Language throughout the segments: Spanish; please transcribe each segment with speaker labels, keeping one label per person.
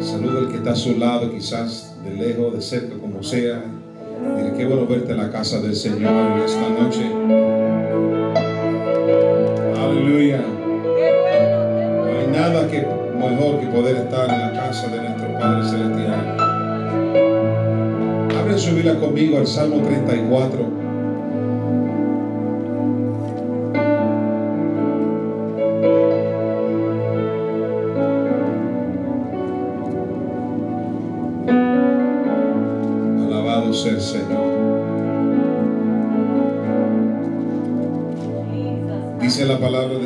Speaker 1: Saluda al que está a su lado, quizás de lejos, de cerca, como sea. Dile qué bueno verte en la casa del Señor en esta noche. Aleluya. No hay nada que mejor que poder estar en la casa de nuestro Padre Celestial. Abren su Biblia conmigo al Salmo 34.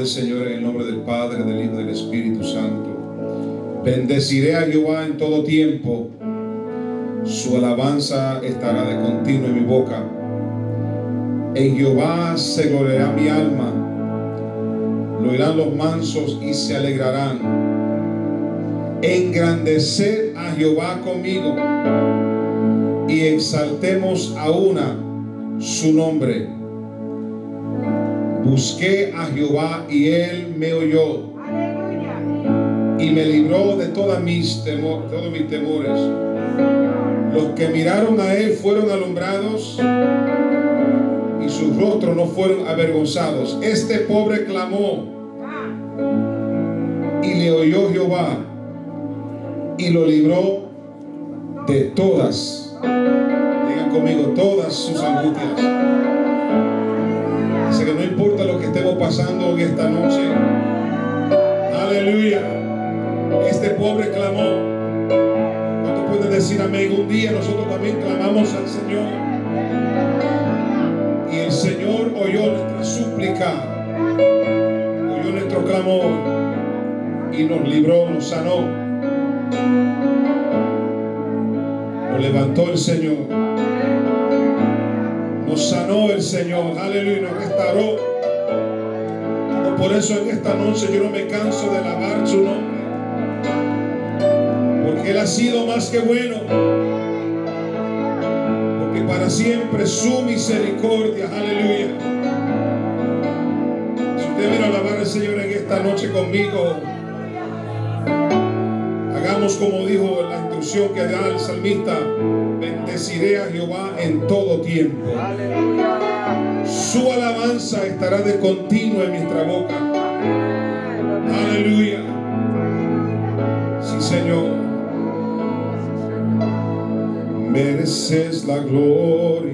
Speaker 1: Señor en el nombre del Padre, del Hijo y del Espíritu Santo. Bendeciré a Jehová en todo tiempo. Su alabanza estará de continuo en mi boca. En Jehová se gloriará mi alma. Lo oirán los mansos y se alegrarán. Engrandecer a Jehová conmigo y exaltemos a una su nombre. Busqué a Jehová y él me oyó y me libró de todas mis todos mis temores. Los que miraron a él fueron alumbrados y sus rostros no fueron avergonzados. Este pobre clamó y le oyó Jehová y lo libró de todas, digan conmigo, todas sus angustias. Pasando en esta noche. Aleluya. Este pobre clamó. ¿Cuánto puede decir amén? Un día nosotros también clamamos al Señor. Y el Señor oyó nuestra súplica. Oyó nuestro clamor. Y nos libró, nos sanó. Nos levantó el Señor. Nos sanó el Señor. Aleluya. Nos restauró. Por eso en esta noche yo no me canso de alabar su nombre. Porque Él ha sido más que bueno. Porque para siempre su misericordia. Aleluya. Si usted viene a alabar al Señor en esta noche conmigo, hagamos como dijo la instrucción que da el salmista. Bendeciré a Jehová en todo tiempo. Su alabanza estará de continuo en nuestra boca. Aleluya. Sí, Señor. Mereces la gloria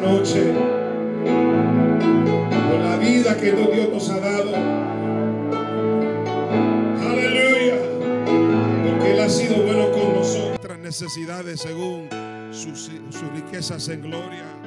Speaker 1: noche. Por la vida que Dios nos ha dado. Aleluya. Porque Él ha sido bueno con nosotros. Nuestras necesidades según sus, sus riquezas en gloria.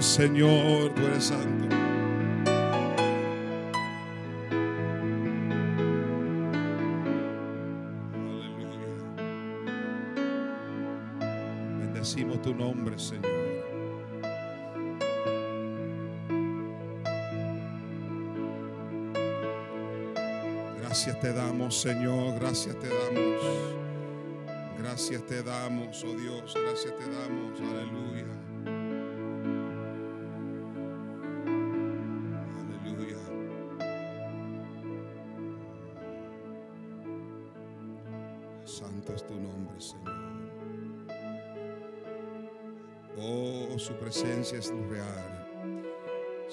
Speaker 1: Señor, tú eres santo. Aleluya. Bendecimos tu nombre, Señor. Gracias te damos, Señor, gracias te damos. Gracias te damos, oh Dios, gracias te damos. Aleluya.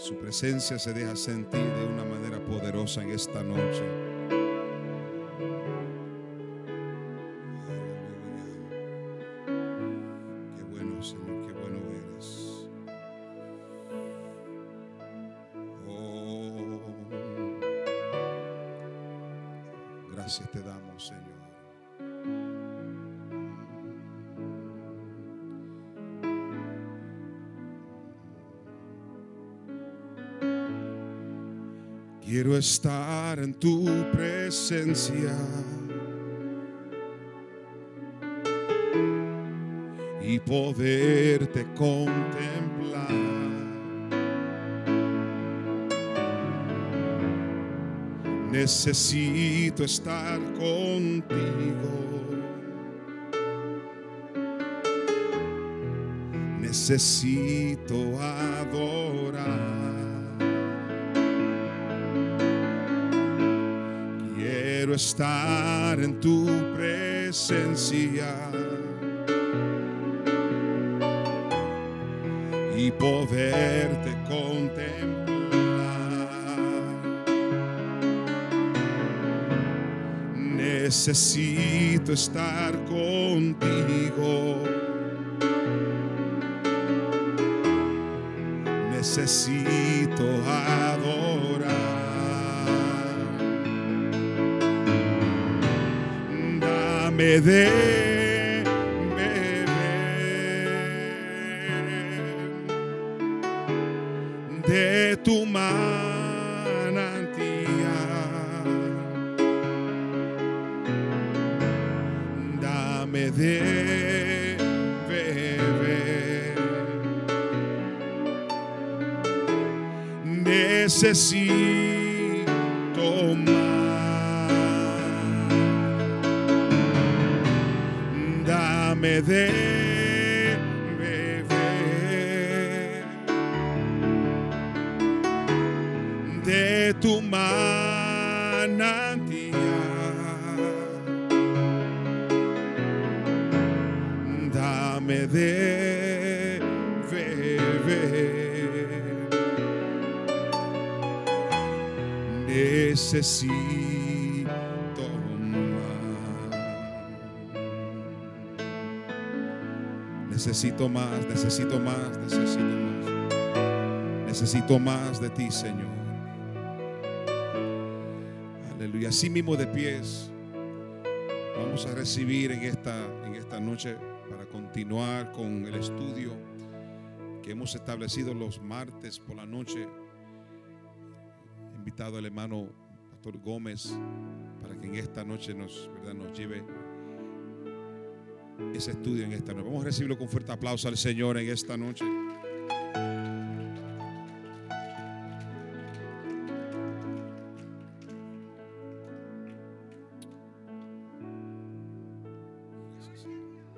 Speaker 1: Su presencia se deja sentir de una manera poderosa en esta noche. Qué bueno, Señor, qué bueno eres. Oh, gracias te damos, Señor. Quiero estar en tu presencia y poderte contemplar. Necesito estar contigo. Necesito. Estar en tu presencia y poderte contemplar. Necesito estar contigo. Necesito. me dé beber de tu manantial. Dame de beber. Necesito de tu manantial. Dame de beber. Necesito Necesito más, necesito más, necesito más. Necesito más de ti, Señor. Aleluya. Así mismo de pies. Vamos a recibir en esta, en esta noche para continuar con el estudio que hemos establecido los martes por la noche. He invitado al hermano Pastor Gómez para que en esta noche nos, ¿verdad? nos lleve ese estudio en esta noche. Vamos a recibirlo con fuerte aplauso al Señor en esta noche.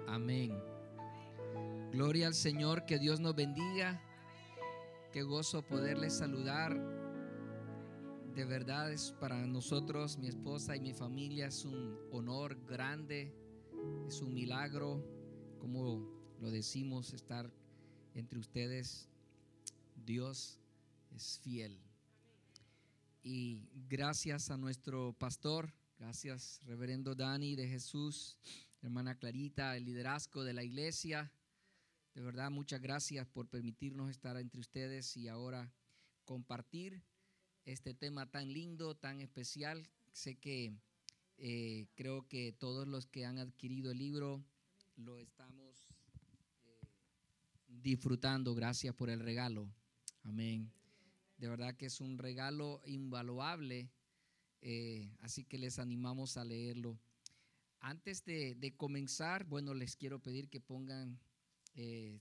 Speaker 2: Amén. Gloria al Señor, que Dios nos bendiga. Qué gozo poderles saludar. De verdad es para nosotros, mi esposa y mi familia, es un honor grande, es un milagro, como lo decimos, estar entre ustedes. Dios es fiel. Y gracias a nuestro pastor, gracias reverendo Dani de Jesús, hermana Clarita, el liderazgo de la iglesia. De verdad, muchas gracias por permitirnos estar entre ustedes y ahora compartir este tema tan lindo, tan especial. Sé que eh, creo que todos los que han adquirido el libro lo estamos eh, disfrutando. Gracias por el regalo. Amén. De verdad que es un regalo invaluable. eh, así que les animamos a leerlo. Antes de, de comenzar, bueno, les quiero pedir que pongan, eh,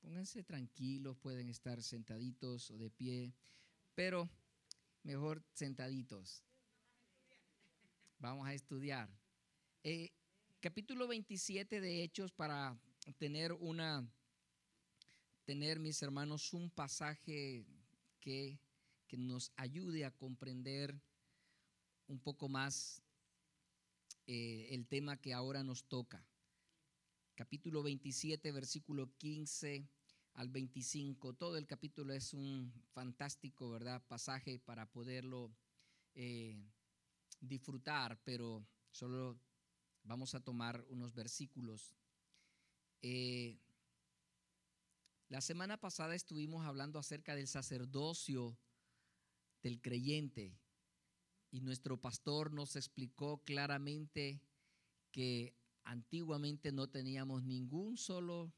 Speaker 2: pónganse tranquilos, pueden estar sentaditos o de pie, pero mejor sentaditos. Vamos a estudiar. Eh, capítulo 27 de Hechos para tener una, tener mis hermanos un pasaje que, que nos ayude a comprender un poco más eh, el tema que ahora nos toca. Capítulo 27, versículo 15 al 25. Todo el capítulo es un fantástico, ¿verdad? Pasaje para poderlo eh, disfrutar, pero solo vamos a tomar unos versículos. Eh, la semana pasada estuvimos hablando acerca del sacerdocio del creyente y nuestro pastor nos explicó claramente que antiguamente no teníamos ningún solo,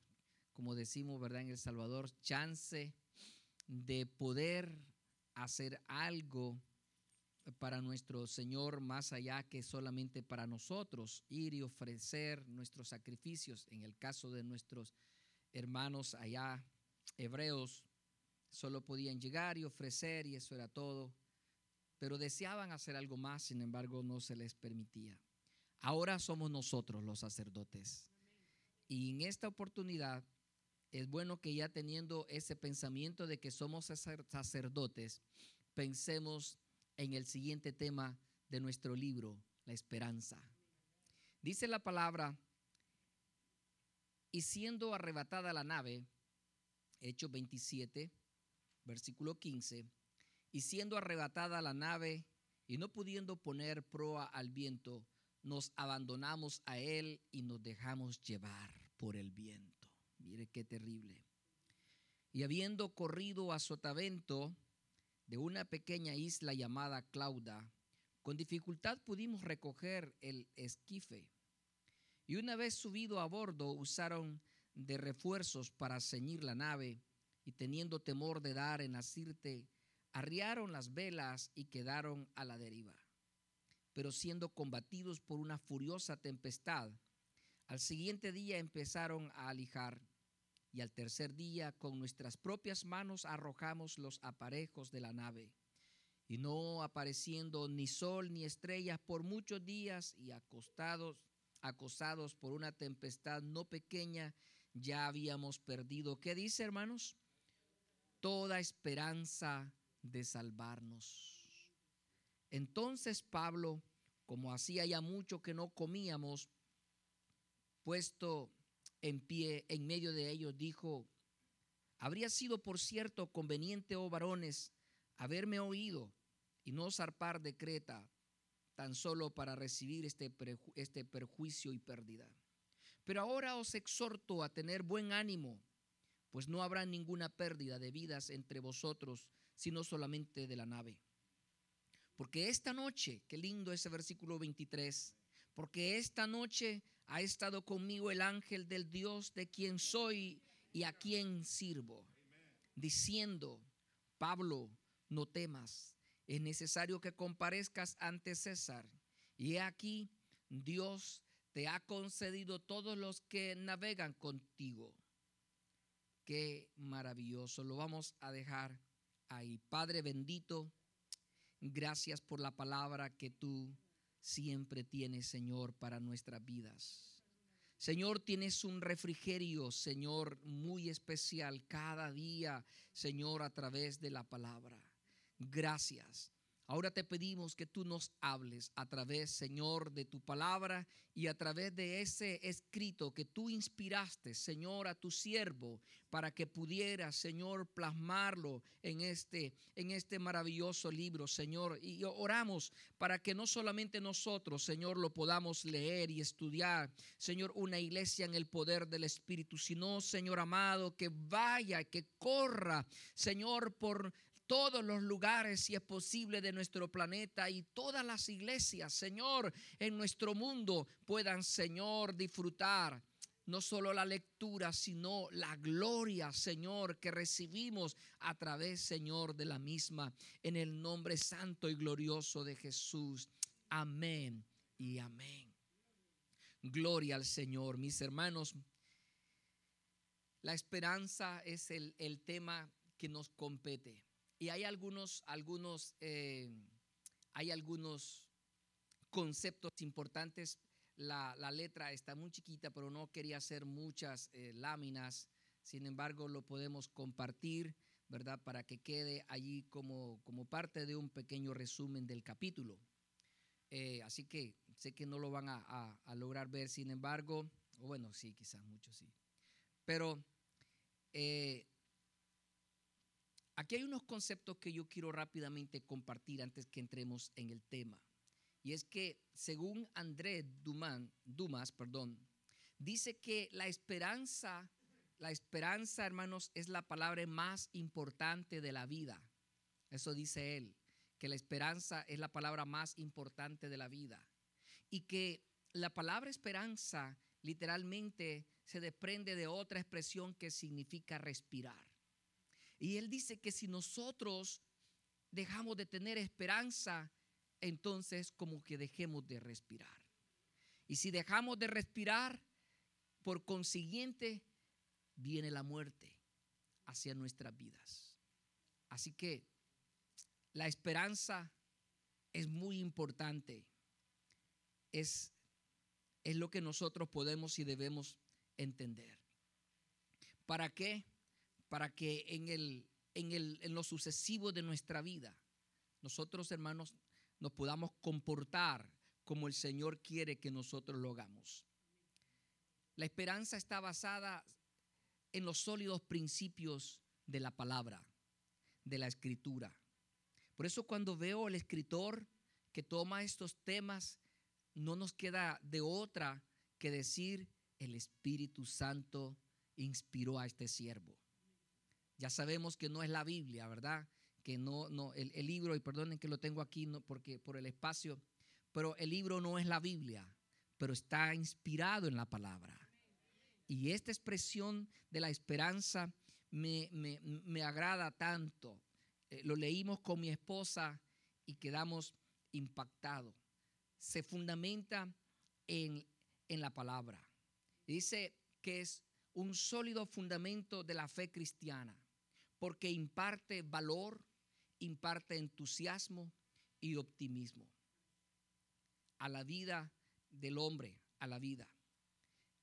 Speaker 2: como decimos, ¿verdad? En El Salvador, chance de poder hacer algo para nuestro Señor más allá que solamente para nosotros, ir y ofrecer nuestros sacrificios. En el caso de nuestros hermanos allá, hebreos, solo podían llegar y ofrecer y eso era todo pero deseaban hacer algo más, sin embargo no se les permitía. Ahora somos nosotros los sacerdotes. Y en esta oportunidad es bueno que ya teniendo ese pensamiento de que somos sacerdotes, pensemos en el siguiente tema de nuestro libro, la esperanza. Dice la palabra, y siendo arrebatada la nave, Hechos 27, versículo 15, y siendo arrebatada la nave y no pudiendo poner proa al viento, nos abandonamos a él y nos dejamos llevar por el viento. Mire qué terrible. Y habiendo corrido a sotavento de una pequeña isla llamada Clauda, con dificultad pudimos recoger el esquife. Y una vez subido a bordo, usaron de refuerzos para ceñir la nave, y teniendo temor de dar en asirte, arriaron las velas y quedaron a la deriva. Pero siendo combatidos por una furiosa tempestad, al siguiente día empezaron a alijar y al tercer día con nuestras propias manos arrojamos los aparejos de la nave y no apareciendo ni sol ni estrellas por muchos días y acostados, acosados por una tempestad no pequeña, ya habíamos perdido. ¿Qué dice, hermanos? Toda esperanza de salvarnos. Entonces Pablo, como hacía ya mucho que no comíamos, puesto en pie en medio de ellos, dijo, habría sido por cierto conveniente, oh varones, haberme oído y no zarpar de Creta tan solo para recibir este, este perjuicio y pérdida. Pero ahora os exhorto a tener buen ánimo, pues no habrá ninguna pérdida de vidas entre vosotros, sino solamente de la nave. Porque esta noche, qué lindo ese versículo 23, porque esta noche ha estado conmigo el ángel del Dios de quien soy y a quien sirvo, diciendo, Pablo, no temas, es necesario que comparezcas ante César. Y he aquí, Dios te ha concedido todos los que navegan contigo. Qué maravilloso. Lo vamos a dejar ahí. Padre bendito, gracias por la palabra que tú siempre tienes, Señor, para nuestras vidas. Señor, tienes un refrigerio, Señor, muy especial cada día, Señor, a través de la palabra. Gracias. Ahora te pedimos que tú nos hables a través, Señor, de tu palabra y a través de ese escrito que tú inspiraste, Señor, a tu siervo para que pudiera, Señor, plasmarlo en este en este maravilloso libro, Señor. Y oramos para que no solamente nosotros, Señor, lo podamos leer y estudiar, Señor, una iglesia en el poder del Espíritu, sino, Señor amado, que vaya, que corra, Señor, por todos los lugares, si es posible, de nuestro planeta y todas las iglesias, Señor, en nuestro mundo puedan, Señor, disfrutar no solo la lectura, sino la gloria, Señor, que recibimos a través, Señor, de la misma, en el nombre santo y glorioso de Jesús. Amén y amén. Gloria al Señor, mis hermanos. La esperanza es el, el tema que nos compete. Y hay algunos, algunos, eh, hay algunos conceptos importantes. La, letra está muy chiquita, pero no quería hacer muchas eh, láminas. Sin embargo, lo podemos compartir, ¿verdad? Para que quede allí como, como parte de un pequeño resumen del capítulo. Eh, así que sé que no lo van a, a, lograr ver, sin embargo, bueno, sí, quizás muchos sí. Pero Aquí hay unos conceptos que yo quiero rápidamente compartir antes que entremos en el tema. Y es que según André Dumas, perdón, dice que la esperanza, la esperanza, hermanos, es la palabra más importante de la vida. Eso dice él, que la esperanza es la palabra más importante de la vida. Y que la palabra esperanza literalmente se desprende de otra expresión que significa respirar. Y él dice que si nosotros dejamos de tener esperanza, entonces como que dejemos de respirar. Y si dejamos de respirar, por consiguiente, viene la muerte hacia nuestras vidas. Así que la esperanza es muy importante. Es, es lo que nosotros podemos y debemos entender. ¿Para qué? Para que en, el, en, el, en lo sucesivo de nuestra vida, nosotros hermanos nos podamos comportar como el Señor quiere que nosotros lo hagamos. La esperanza está basada en los sólidos principios de la palabra, de la escritura. Por eso cuando veo al escritor que toma estos temas, no nos queda de otra que decir, el Espíritu Santo inspiró a este siervo. Ya sabemos que no es la Biblia, ¿verdad? Que no, no, el, libro, y perdonen que lo tengo aquí no, porque, por el espacio, pero el libro no es la Biblia, pero está inspirado en la palabra. Y esta expresión de la esperanza me, me, agrada tanto. Eh, lo leímos con mi esposa y quedamos impactados. Se fundamenta en, en la palabra. Dice que es un sólido fundamento de la fe cristiana porque imparte valor, imparte entusiasmo y optimismo a la vida del hombre, a la vida.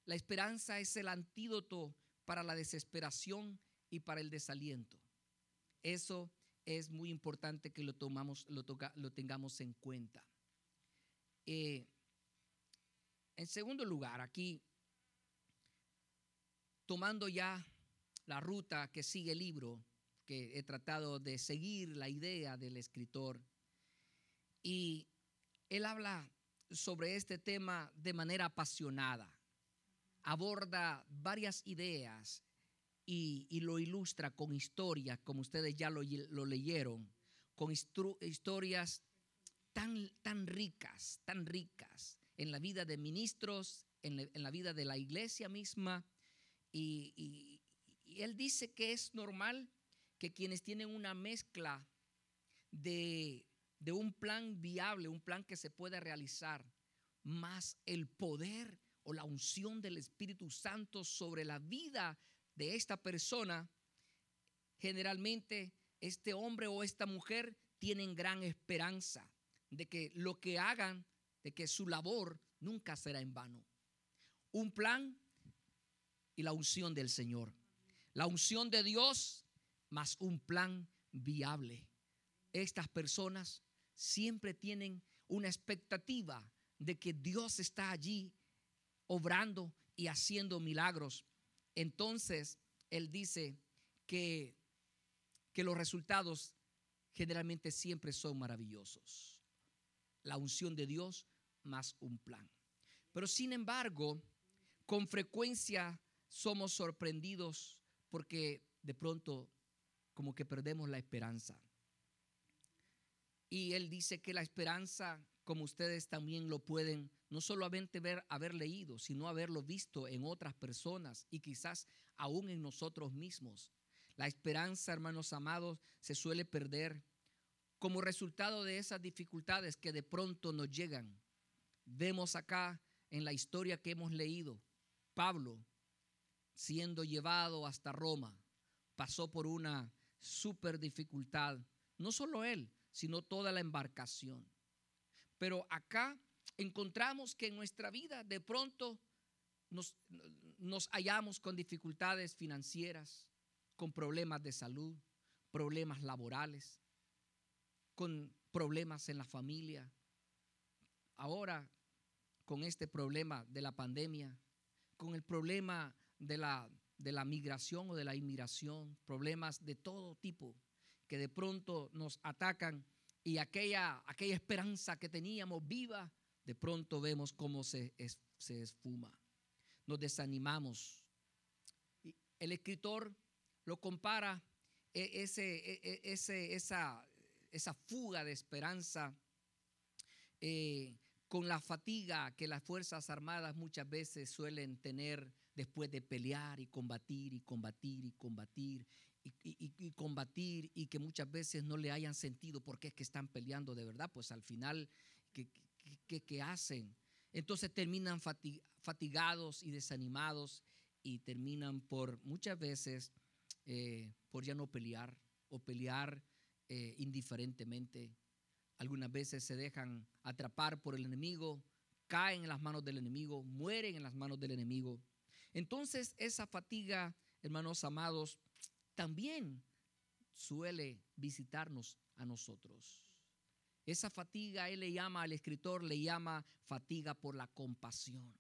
Speaker 2: La esperanza es el antídoto para la desesperación y para el desaliento. Eso es muy importante que lo, tomamos, lo, lo tengamos en cuenta. Eh, en segundo lugar, aquí, tomando ya la ruta que sigue el libro, que he tratado de seguir la idea del escritor, y él habla sobre este tema de manera apasionada, aborda varias ideas y, lo ilustra con historias, como ustedes ya lo, leyeron, con historias tan, tan ricas, tan ricas en la vida de ministros, en la, vida de la iglesia misma. Y, y él dice que es normal que quienes tienen una mezcla de, de un plan viable, un plan que se pueda realizar, más el poder o la unción del Espíritu Santo sobre la vida de esta persona, generalmente este hombre o esta mujer tienen gran esperanza de que lo que hagan, de que su labor nunca será en vano. Un plan y la unción del Señor. La unción de Dios más un plan viable. Estas personas siempre tienen una expectativa de que Dios está allí obrando y haciendo milagros. Entonces, Él dice que, que los resultados generalmente siempre son maravillosos. La unción de Dios más un plan. Pero sin embargo, con frecuencia somos sorprendidos porque de pronto como que perdemos la esperanza. Y él dice que la esperanza, como ustedes también lo pueden, no solamente haber leído, sino haberlo visto en otras personas y quizás aún en nosotros mismos. La esperanza, hermanos amados, se suele perder como resultado de esas dificultades que de pronto nos llegan. Vemos acá en la historia que hemos leído, Pablo siendo llevado hasta Roma, pasó por una super dificultad, no solo él, sino toda la embarcación. Pero acá encontramos que en nuestra vida de pronto nos, nos hallamos con dificultades financieras, con problemas de salud, problemas laborales, con problemas en la familia. Ahora, con este problema de la pandemia, con el problema de la de la migración o de la inmigración, problemas de todo tipo que de pronto nos atacan y aquella, aquella esperanza que teníamos viva, de pronto vemos cómo se, se esfuma. Nos desanimamos. El escritor lo compara e, ese, e, e, ese, esa, esa fuga de esperanza eh, con la fatiga que las Fuerzas Armadas muchas veces suelen tener después de pelear y combatir y combatir y combatir y, combatir y que muchas veces no le hayan sentido por qué es que están peleando de verdad, pues al final, ¿qué, hacen? Entonces terminan fatigados y desanimados y terminan por muchas veces eh, por ya no pelear o pelear eh, indiferentemente. Algunas veces se dejan atrapar por el enemigo, caen en las manos del enemigo, mueren en las manos del enemigo. Entonces esa fatiga, hermanos amados, también suele visitarnos a nosotros. Esa fatiga, él le llama al escritor, le llama fatiga por la compasión.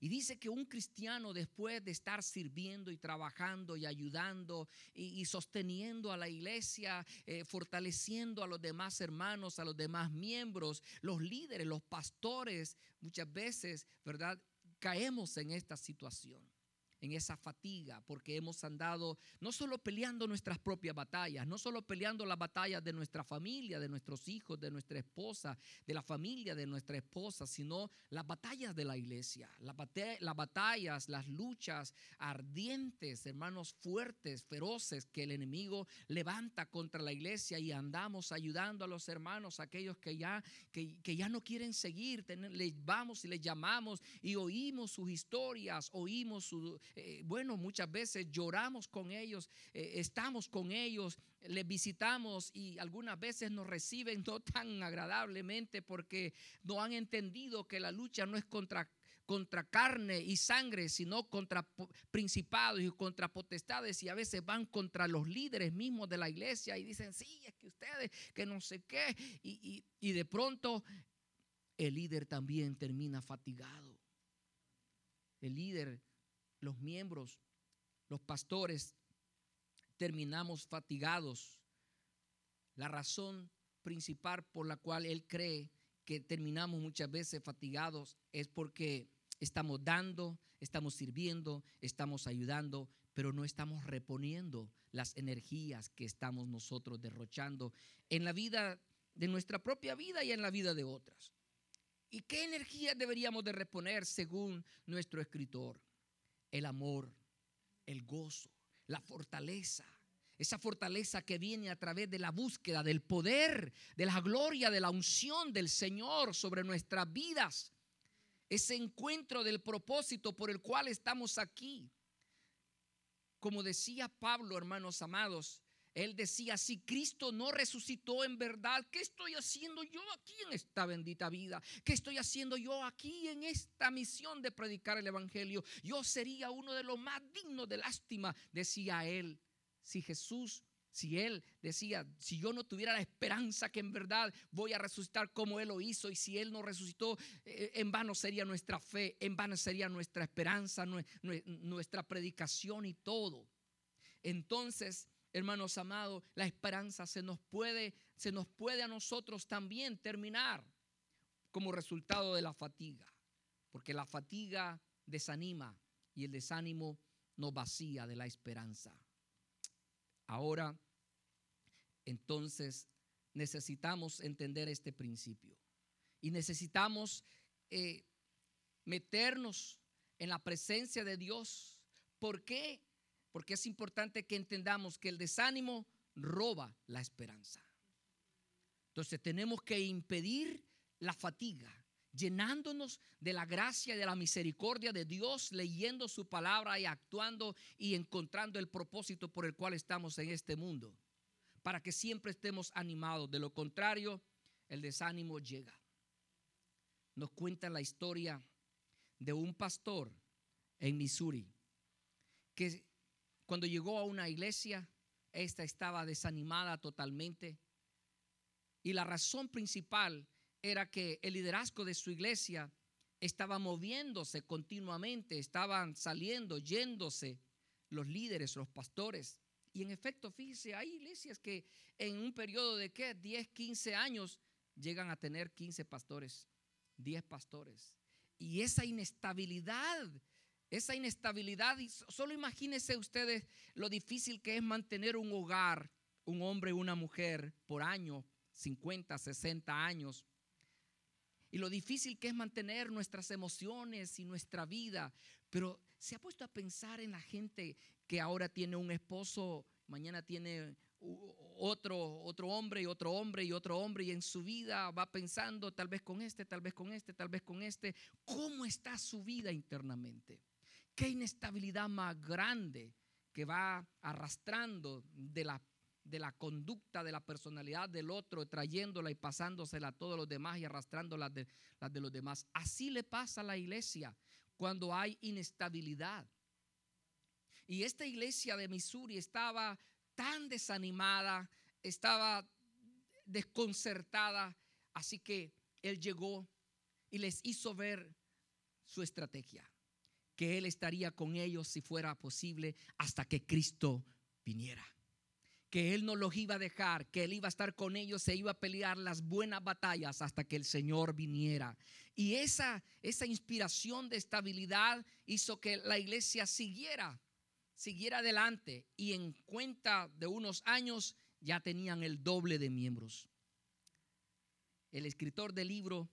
Speaker 2: Y dice que un cristiano después de estar sirviendo y trabajando y ayudando y, sosteniendo a la iglesia, eh, fortaleciendo a los demás hermanos, a los demás miembros, los líderes, los pastores, muchas veces, ¿verdad? Caemos en esta situación en esa fatiga, porque hemos andado no solo peleando nuestras propias batallas, no solo peleando las batallas de nuestra familia, de nuestros hijos, de nuestra esposa, de la familia de nuestra esposa, sino las batallas de la iglesia, las, batallas, las luchas ardientes, hermanos, fuertes, feroces que el enemigo levanta contra la iglesia y andamos ayudando a los hermanos, aquellos que ya, que, ya no quieren seguir, les vamos y les llamamos y oímos sus historias, oímos su eh, bueno, muchas veces lloramos con ellos, eh, estamos con ellos, les visitamos y algunas veces nos reciben no tan agradablemente porque no han entendido que la lucha no es contra contra carne y sangre, sino contra principados y contra potestades y a veces van contra los líderes mismos de la iglesia y dicen, sí, es que ustedes, que no sé qué, y, y de pronto el líder también termina fatigado. El líder, los miembros, los pastores, terminamos fatigados. La razón principal por la cual él cree que terminamos muchas veces fatigados es porque estamos dando, estamos sirviendo, estamos ayudando, pero no estamos reponiendo las energías que estamos nosotros derrochando en la vida de nuestra propia vida y en la vida de otras. ¿Y qué energías deberíamos de reponer según nuestro escritor? El amor, el gozo, la fortaleza, esa fortaleza que viene a través de la búsqueda del poder, de la gloria, de la unción del Señor sobre nuestras vidas. Ese encuentro del propósito por el cual estamos aquí. Como decía Pablo, hermanos amados, él decía, si Cristo no resucitó en verdad, ¿qué estoy haciendo yo aquí en esta bendita vida? ¿Qué estoy haciendo yo aquí en esta misión de predicar el Evangelio? Yo sería uno de los más dignos de lástima, decía él si Jesús, si Él decía, si yo no tuviera la esperanza que en verdad voy a resucitar como Él lo hizo, y si Él no resucitó, eh, en vano sería nuestra fe, en vano sería nuestra esperanza, nuestra predicación y todo. Entonces, hermanos amados, la esperanza se nos puede, se nos puede a nosotros también terminar como resultado de la fatiga, porque la fatiga desanima y el desánimo nos vacía de la esperanza. Ahora, entonces, necesitamos entender este principio y necesitamos eh, meternos en la presencia de Dios. ¿Por qué? Porque es importante que entendamos que el desánimo roba la esperanza. Entonces tenemos que impedir la fatiga llenándonos de la gracia y de la misericordia de Dios, leyendo su palabra y actuando y encontrando el propósito por el cual estamos en este mundo, para que siempre estemos animados. De lo contrario, el desánimo llega. Nos cuenta la historia de un pastor en Missouri que cuando llegó a una iglesia, esta estaba desanimada totalmente. Y la razón principal era que el liderazgo de su iglesia estaba moviéndose continuamente, estaban saliendo, yéndose los líderes, los pastores. Y en efecto, fíjese, hay iglesias que en un periodo de qué, 10, 15 años, llegan a tener 15 pastores, 10 pastores. Y esa inestabilidad, esa inestabilidad, solo imagínense ustedes lo difícil que es mantener un hogar, un hombre y una mujer por año, 50, 60 años y lo difícil que es mantener nuestras emociones y nuestra vida. Pero se ha puesto a pensar en la gente que ahora tiene un esposo, mañana tiene otro, otro hombre y otro hombre y otro hombre y en su vida va pensando tal vez con este, tal vez con este, tal vez con este. ¿Cómo está su vida internamente? ¿Qué inestabilidad más grande que va arrastrando de la de la conducta, de la personalidad del otro, trayéndola y pasándosela a todos los demás y arrastrándola de, las de los demás. Así le pasa a la iglesia cuando hay inestabilidad. Y esta iglesia de Missouri estaba tan desanimada, estaba desconcertada, así que él llegó y les hizo ver su estrategia, que él estaría con ellos si fuera posible hasta que Cristo viniera que Él no los iba a dejar, que Él iba a estar con ellos, se iba a pelear las buenas batallas hasta que el Señor viniera. Y esa, esa inspiración de estabilidad hizo que la iglesia siguiera, siguiera adelante. Y en cuenta de unos años ya tenían el doble de miembros. El escritor del libro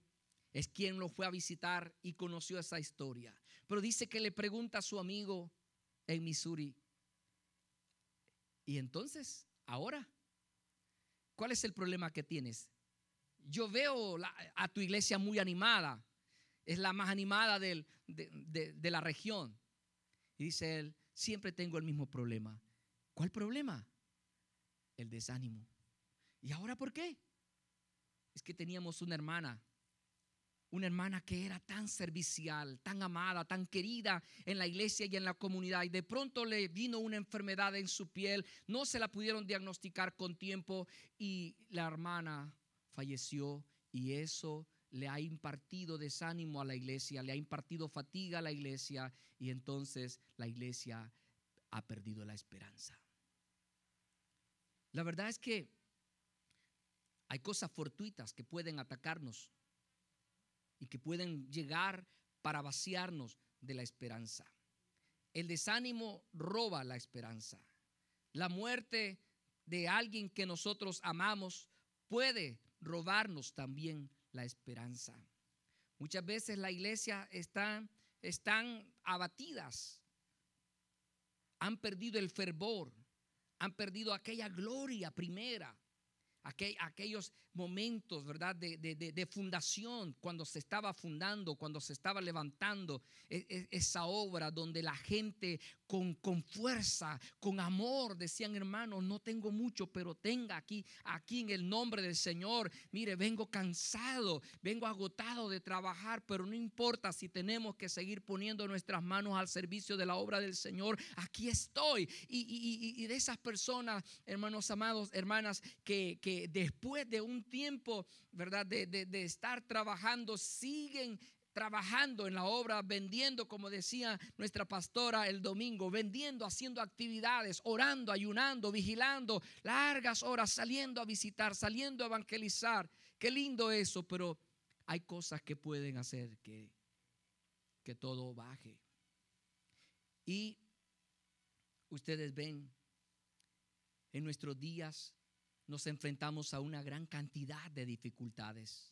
Speaker 2: es quien lo fue a visitar y conoció esa historia. Pero dice que le pregunta a su amigo en Missouri, y entonces, Ahora, ¿cuál es el problema que tienes? Yo veo a tu iglesia muy animada, es la más animada de, la región. Y dice él, siempre tengo el mismo problema. ¿Cuál problema? El desánimo. ¿Y ahora por qué? Es que teníamos una hermana, una hermana que era tan servicial, tan amada, tan querida en la iglesia y en la comunidad. Y de pronto le vino una enfermedad en su piel, no se la pudieron diagnosticar con tiempo y la hermana falleció y eso le ha impartido desánimo a la iglesia, le ha impartido fatiga a la iglesia y entonces la iglesia ha perdido la esperanza. La verdad es que hay cosas fortuitas que pueden atacarnos y que pueden llegar para vaciarnos de la esperanza. El desánimo roba la esperanza. La muerte de alguien que nosotros amamos puede robarnos también la esperanza. Muchas veces la iglesia está, están abatidas, han perdido el fervor, han perdido aquella gloria primera aquellos momentos, ¿verdad? De, de, fundación, cuando se estaba fundando, cuando se estaba levantando e, e, esa obra donde la gente con, con fuerza, con amor, decían hermanos, no tengo mucho, pero tenga aquí, aquí en el nombre del Señor, mire, vengo cansado, vengo agotado de trabajar, pero no importa si tenemos que seguir poniendo nuestras manos al servicio de la obra del Señor, aquí estoy. Y, y de esas personas, hermanos amados, hermanas, que, que después de un tiempo, ¿verdad? De, de, estar trabajando, siguen trabajando en la obra, vendiendo, como decía nuestra pastora el domingo, vendiendo, haciendo actividades, orando, ayunando, vigilando, largas horas, saliendo a visitar, saliendo a evangelizar. Qué lindo eso, pero hay cosas que pueden hacer que, que todo baje. Y ustedes ven en nuestros días nos enfrentamos a una gran cantidad de dificultades.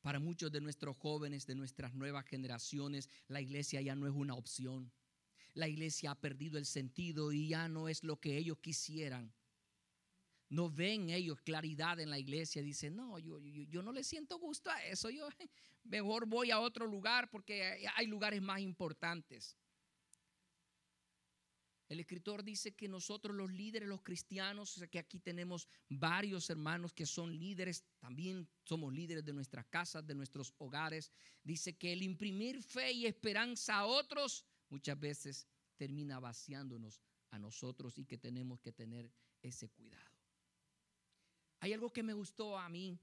Speaker 2: Para muchos de nuestros jóvenes, de nuestras nuevas generaciones, la iglesia ya no es una opción. La iglesia ha perdido el sentido y ya no es lo que ellos quisieran. No ven ellos claridad en la iglesia. Dicen, no, yo, yo, yo no le siento gusto a eso. Yo mejor voy a otro lugar porque hay lugares más importantes. El escritor dice que nosotros los líderes, los cristianos, que aquí tenemos varios hermanos que son líderes, también somos líderes de nuestras casas, de nuestros hogares. Dice que el imprimir fe y esperanza a otros muchas veces termina vaciándonos a nosotros y que tenemos que tener ese cuidado. Hay algo que me gustó a mí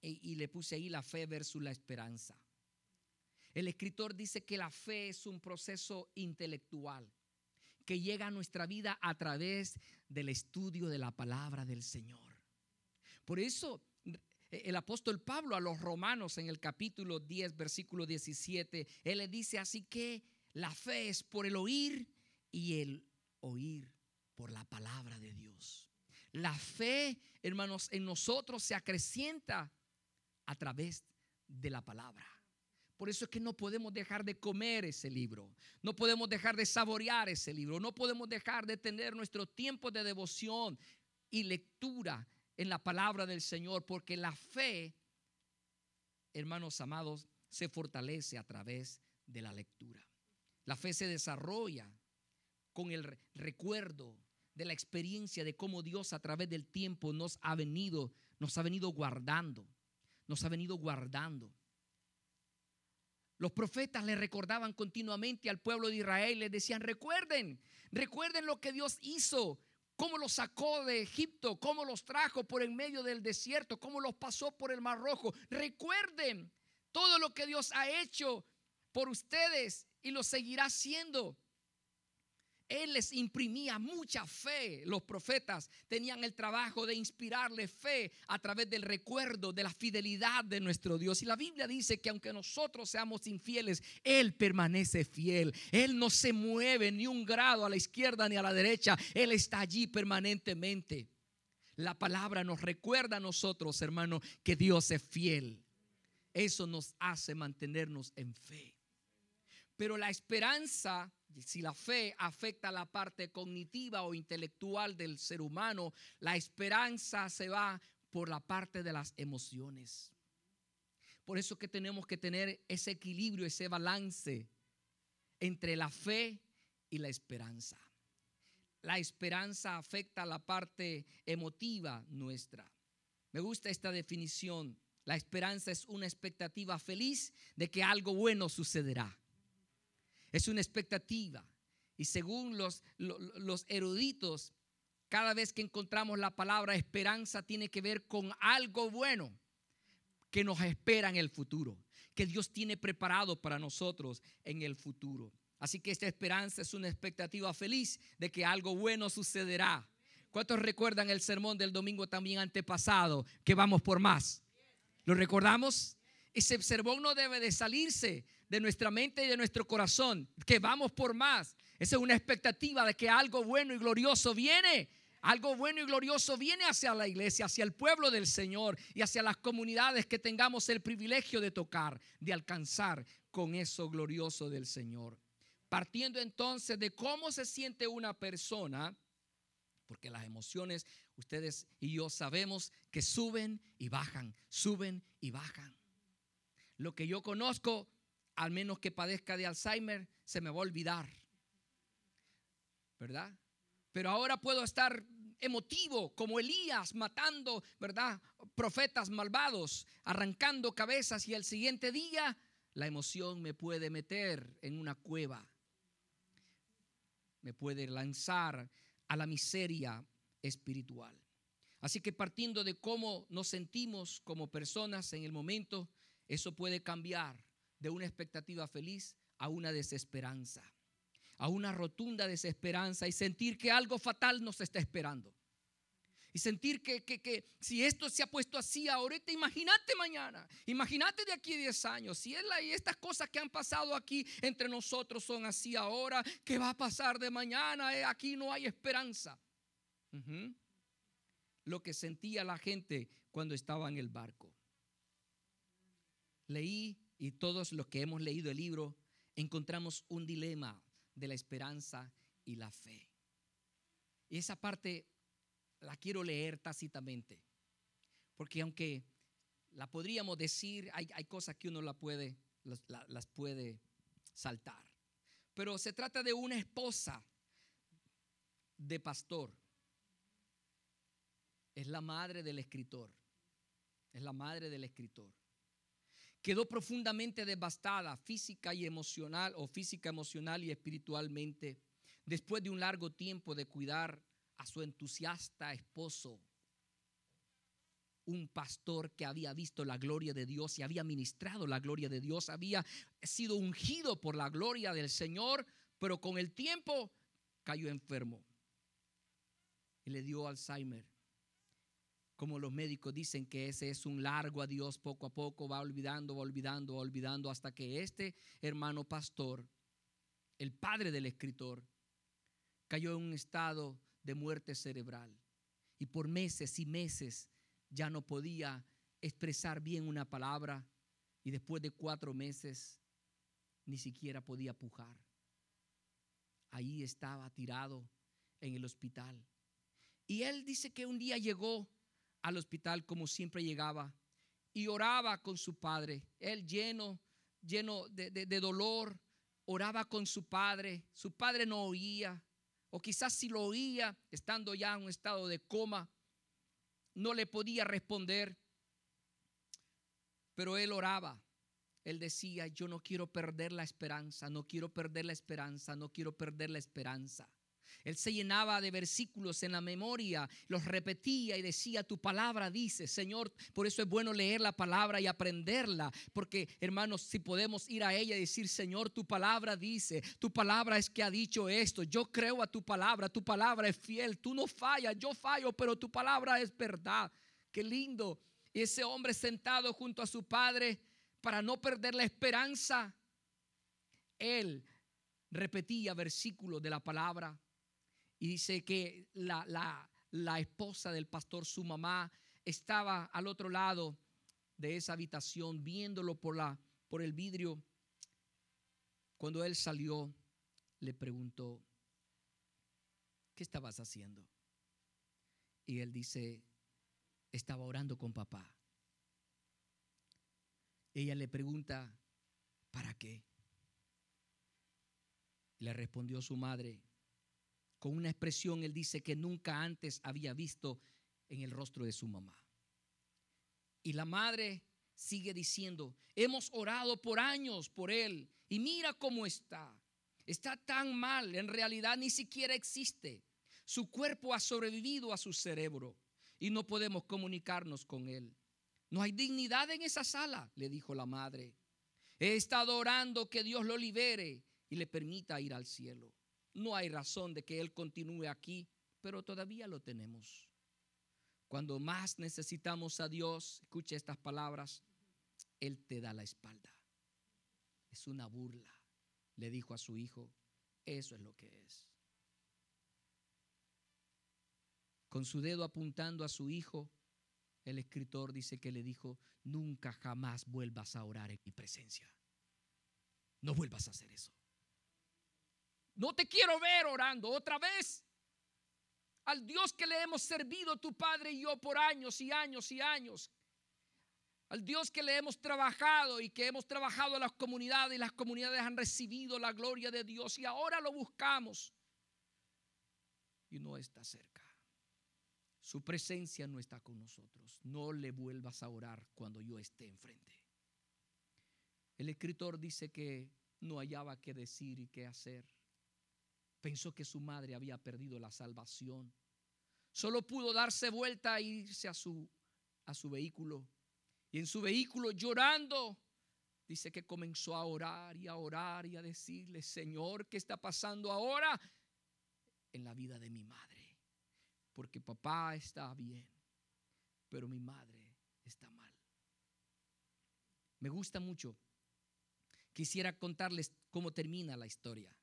Speaker 2: e, y le puse ahí la fe versus la esperanza. El escritor dice que la fe es un proceso intelectual que llega a nuestra vida a través del estudio de la palabra del Señor. Por eso el apóstol Pablo a los romanos en el capítulo 10, versículo 17, él le dice así que la fe es por el oír y el oír por la palabra de Dios. La fe, hermanos, en nosotros se acrecienta a través de la palabra. Por eso es que no podemos dejar de comer ese libro, no podemos dejar de saborear ese libro, no podemos dejar de tener nuestro tiempo de devoción y lectura en la palabra del Señor, porque la fe, hermanos amados, se fortalece a través de la lectura. La fe se desarrolla con el recuerdo de la experiencia de cómo Dios a través del tiempo nos ha venido, nos ha venido guardando, nos ha venido guardando. Los profetas le recordaban continuamente al pueblo de Israel, les decían, recuerden, recuerden lo que Dios hizo, cómo los sacó de Egipto, cómo los trajo por en medio del desierto, cómo los pasó por el Mar Rojo. Recuerden todo lo que Dios ha hecho por ustedes y lo seguirá haciendo. Él les imprimía mucha fe. Los profetas tenían el trabajo de inspirarle fe a través del recuerdo de la fidelidad de nuestro Dios. Y la Biblia dice que aunque nosotros seamos infieles, Él permanece fiel. Él no se mueve ni un grado a la izquierda ni a la derecha. Él está allí permanentemente. La palabra nos recuerda a nosotros, hermano, que Dios es fiel. Eso nos hace mantenernos en fe. Pero la esperanza si la fe afecta la parte cognitiva o intelectual del ser humano, la esperanza se va por la parte de las emociones. Por eso que tenemos que tener ese equilibrio, ese balance entre la fe y la esperanza. La esperanza afecta la parte emotiva nuestra. Me gusta esta definición. La esperanza es una expectativa feliz de que algo bueno sucederá. Es una expectativa. Y según los, los eruditos, cada vez que encontramos la palabra esperanza tiene que ver con algo bueno que nos espera en el futuro, que Dios tiene preparado para nosotros en el futuro. Así que esta esperanza es una expectativa feliz de que algo bueno sucederá. ¿Cuántos recuerdan el sermón del domingo también antepasado? Que vamos por más. ¿Lo recordamos? Ese sermón no debe de salirse de nuestra mente y de nuestro corazón. Que vamos por más. Esa es una expectativa de que algo bueno y glorioso viene. Algo bueno y glorioso viene hacia la iglesia, hacia el pueblo del Señor y hacia las comunidades que tengamos el privilegio de tocar, de alcanzar con eso glorioso del Señor. Partiendo entonces de cómo se siente una persona, porque las emociones, ustedes y yo sabemos que suben y bajan, suben y bajan. Lo que yo conozco, al menos que padezca de Alzheimer, se me va a olvidar. ¿Verdad? Pero ahora puedo estar emotivo como Elías matando, ¿verdad? Profetas malvados, arrancando cabezas y el siguiente día la emoción me puede meter en una cueva me puede lanzar a la miseria espiritual. Así que partiendo de cómo nos sentimos como personas en el momento, eso puede cambiar de una expectativa feliz a una desesperanza, a una rotunda desesperanza y sentir que algo fatal nos está esperando. Y sentir que, que, si esto se ha puesto así ahorita, imagínate mañana, imagínate de aquí 10 años, si estas cosas que han pasado aquí entre nosotros son así ahora, ¿qué va a pasar de mañana? Eh, aquí no hay esperanza. Lo que sentía la gente cuando estaba en el barco. Leí y todos los que hemos leído el libro encontramos un dilema de la esperanza y la fe. Y esa parte la quiero leer tácitamente. Porque aunque la podríamos decir, hay, cosas que uno la puede, las puede saltar. Pero se trata de una esposa de pastor. Es la madre del escritor. Es la madre del escritor. Quedó profundamente devastada física y emocional o física, emocional y espiritualmente después de un largo tiempo de cuidar a su entusiasta esposo, un pastor que había visto la gloria de Dios y había ministrado la gloria de Dios, había sido ungido por la gloria del Señor, pero con el tiempo cayó enfermo y le dio Alzheimer. Como los médicos dicen que ese es un largo adiós, poco a poco va olvidando, va olvidando, va olvidando, hasta que este hermano pastor, el padre del escritor, cayó en un estado de muerte cerebral. Y por meses y meses ya no podía expresar bien una palabra y después de cuatro meses ni siquiera podía pujar. Ahí estaba tirado en el hospital. Y él dice que un día llegó al hospital como siempre llegaba y oraba con su padre. Él lleno, lleno de, de dolor, oraba con su padre. Su padre no oía, o quizás si lo oía, estando ya en un estado de coma, no le podía responder. Pero él oraba. Él decía, yo no quiero perder la esperanza, no quiero perder la esperanza, no quiero perder la esperanza. Él se llenaba de versículos en la memoria, los repetía y decía, tu palabra dice, Señor, por eso es bueno leer la palabra y aprenderla, porque hermanos, si podemos ir a ella y decir, Señor, tu palabra dice, tu palabra es que ha dicho esto, yo creo a tu palabra, tu palabra es fiel, tú no fallas, yo fallo, pero tu palabra es verdad. Qué lindo. Y ese hombre sentado junto a su padre para no perder la esperanza, él repetía versículos de la palabra y dice que la, esposa del pastor, su mamá, estaba al otro lado de esa habitación viéndolo por, la, por el vidrio. Cuando él salió, le preguntó, ¿qué estabas haciendo? Y él dice, estaba orando con papá. Ella le pregunta, ¿para qué? Le respondió su madre. Con una expresión, él dice que nunca antes había visto en el rostro de su mamá. Y la madre sigue diciendo, hemos orado por años por él y mira cómo está. Está tan mal, en realidad ni siquiera existe. Su cuerpo ha sobrevivido a su cerebro y no podemos comunicarnos con él. No hay dignidad en esa sala, le dijo la madre. He estado orando que Dios lo libere y le permita ir al cielo. No hay razón de que Él continúe aquí, pero todavía lo tenemos. Cuando más necesitamos a Dios, escuche estas palabras, Él te da la espalda. Es una burla, le dijo a su hijo. Eso es lo que es. Con su dedo apuntando a su hijo, el escritor dice que le dijo, nunca jamás vuelvas a orar en mi presencia. No vuelvas a hacer eso. No te quiero ver orando otra vez. Al Dios que le hemos servido tu Padre y yo por años y años y años. Al Dios que le hemos trabajado y que hemos trabajado en las comunidades y las comunidades han recibido la gloria de Dios y ahora lo buscamos y no está cerca. Su presencia no está con nosotros. No le vuelvas a orar cuando yo esté enfrente. El escritor dice que no hallaba qué decir y qué hacer. Pensó que su madre había perdido la salvación. Solo pudo darse vuelta e irse a su, a su vehículo. Y en su vehículo llorando, dice que comenzó a orar y a orar y a decirle, Señor, ¿qué está pasando ahora en la vida de mi madre? Porque papá está bien, pero mi madre está mal. Me gusta mucho. Quisiera contarles cómo termina la historia.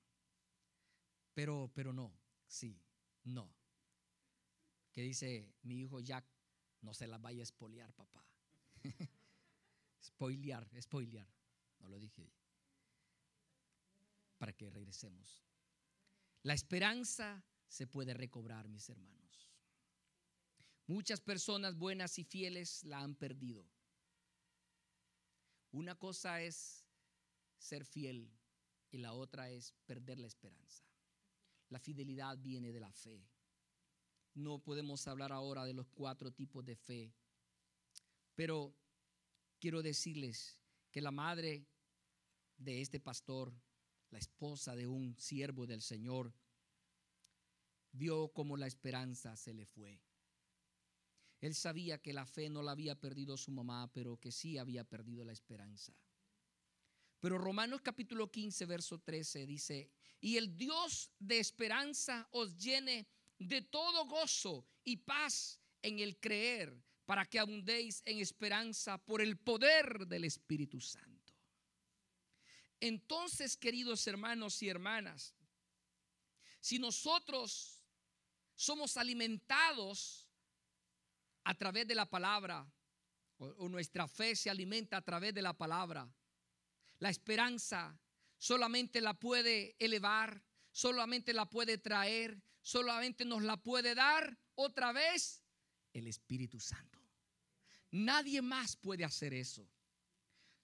Speaker 2: Pero, pero no, sí, no. Que dice mi hijo Jack, no se la vaya a espolear, papá. spoilear, spoilear. No lo dije. Para que regresemos. La esperanza se puede recobrar, mis hermanos. Muchas personas buenas y fieles la han perdido. Una cosa es ser fiel y la otra es perder la esperanza. La fidelidad viene de la fe. No podemos hablar ahora de los cuatro tipos de fe, pero quiero decirles que la madre de este pastor, la esposa de un siervo del Señor, vio como la esperanza se le fue. Él sabía que la fe no la había perdido su mamá, pero que sí había perdido la esperanza. Pero Romanos capítulo 15, verso 13 dice, y el Dios de esperanza os llene de todo gozo y paz en el creer, para que abundéis en esperanza por el poder del Espíritu Santo. Entonces, queridos hermanos y hermanas, si nosotros somos alimentados a través de la palabra, o, nuestra fe se alimenta a través de la palabra, la esperanza solamente la puede elevar, solamente la puede traer, solamente nos la puede dar otra vez el Espíritu Santo. Nadie más puede hacer eso.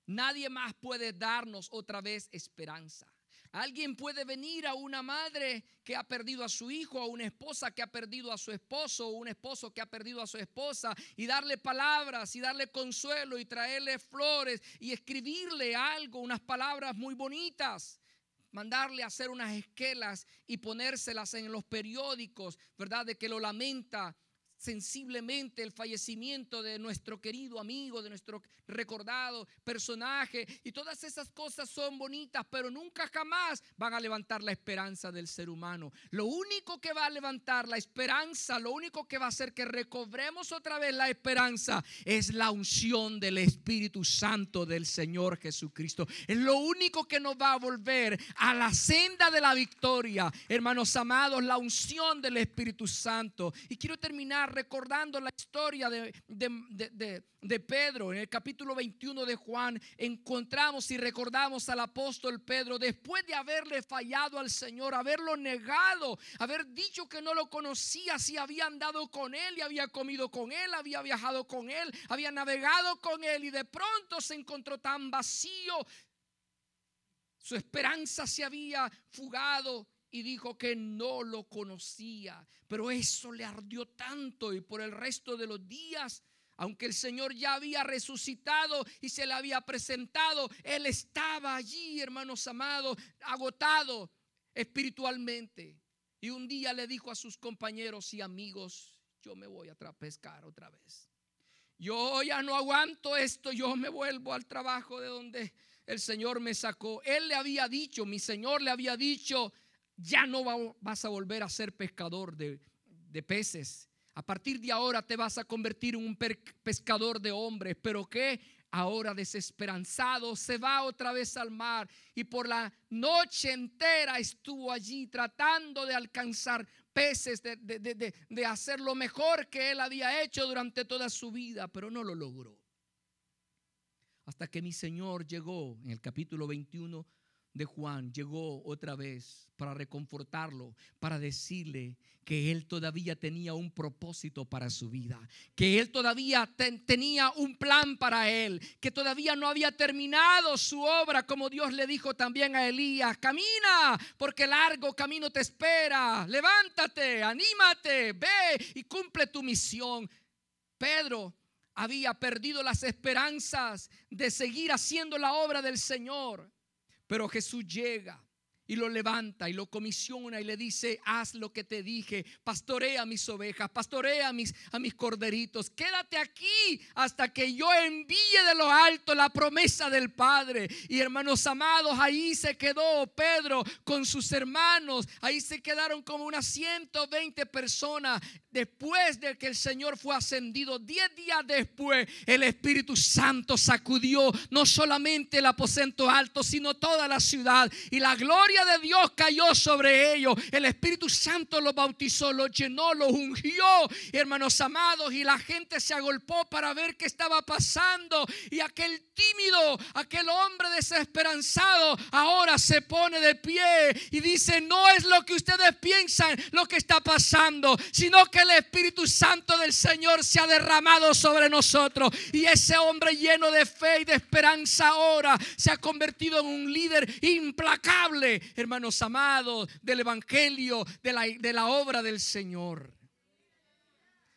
Speaker 2: Nadie más puede darnos otra vez esperanza. Alguien puede venir a una madre que ha perdido a su hijo, a una esposa que ha perdido a su esposo, o un esposo que ha perdido a su esposa, y darle palabras y darle consuelo y traerle flores y escribirle algo, unas palabras muy bonitas mandarle a hacer unas esquelas y ponérselas en los periódicos, ¿verdad? De que lo lamenta sensiblemente el fallecimiento de nuestro querido amigo, de nuestro recordado personaje. Y todas esas cosas son bonitas, pero nunca jamás van a levantar la esperanza del ser humano. Lo único que va a levantar la esperanza, lo único que va a hacer que recobremos otra vez la esperanza es la unción del Espíritu Santo del Señor Jesucristo. Es lo único que nos va a volver a la senda de la victoria. Hermanos amados, la unción del Espíritu Santo. Y quiero terminar recordando la historia de, de, Pedro. En el capítulo 21 de Juan encontramos y recordamos al apóstol Pedro después de haberle fallado al Señor, haberlo negado, haber dicho que no lo conocía, si había andado con él y había comido con él, había viajado con él, había navegado con él y de pronto se encontró tan vacío Su esperanza se había fugado y dijo que no lo conocía. Pero eso le ardió tanto y por el resto de los días, aunque el Señor ya había resucitado y se le había presentado, él estaba allí, hermanos amados, agotado espiritualmente. Y un día le dijo a sus compañeros y amigos, yo me voy a pescar otra vez. Yo ya no aguanto esto, yo me vuelvo al trabajo de donde el Señor me sacó. Él le había dicho, mi Señor le había dicho, ya no vas a volver a ser pescador de, peces. A partir de ahora te vas a convertir en un pescador de hombres. Pero que ahora desesperanzado se va otra vez al mar y por la noche entera estuvo allí tratando de alcanzar peces, de, de, hacer lo mejor que él había hecho durante toda su vida, pero no lo logró. Hasta que mi Señor llegó en el capítulo 21 de Juan llegó otra vez para reconfortarlo, para decirle que él todavía tenía un propósito para su vida, que él todavía tenía un plan para él, que todavía no había terminado su obra, como Dios le dijo también a Elías, camina, porque largo camino te espera, levántate, anímate, ve y cumple tu misión. Pedro había perdido las esperanzas de seguir haciendo la obra del Señor. Pero Jesús llega y lo levanta y lo comisiona y le dice, haz lo que te dije, pastorea mis ovejas, pastorea mis, a mis corderitos, quédate aquí hasta que yo envíe de lo alto la promesa del Padre. Y hermanos amados, ahí se quedó Pedro con sus hermanos, ahí se quedaron como unas 120 personas. Después de que el Señor fue ascendido, 10 días después, el Espíritu Santo sacudió no solamente el aposento alto, sino toda la ciudad y la gloria de Dios cayó sobre ellos. El Espíritu Santo los bautizó, los llenó, los ungió, hermanos amados, y la gente se agolpó para ver qué estaba pasando. Y aquel tímido, aquel hombre desesperanzado, ahora se pone de pie y dice, no es lo que ustedes piensan lo que está pasando, sino que el Espíritu Santo del Señor se ha derramado sobre nosotros. Y ese hombre lleno de fe y de esperanza ahora se ha convertido en un líder implacable hermanos amados, del Evangelio, de la, de la obra del Señor.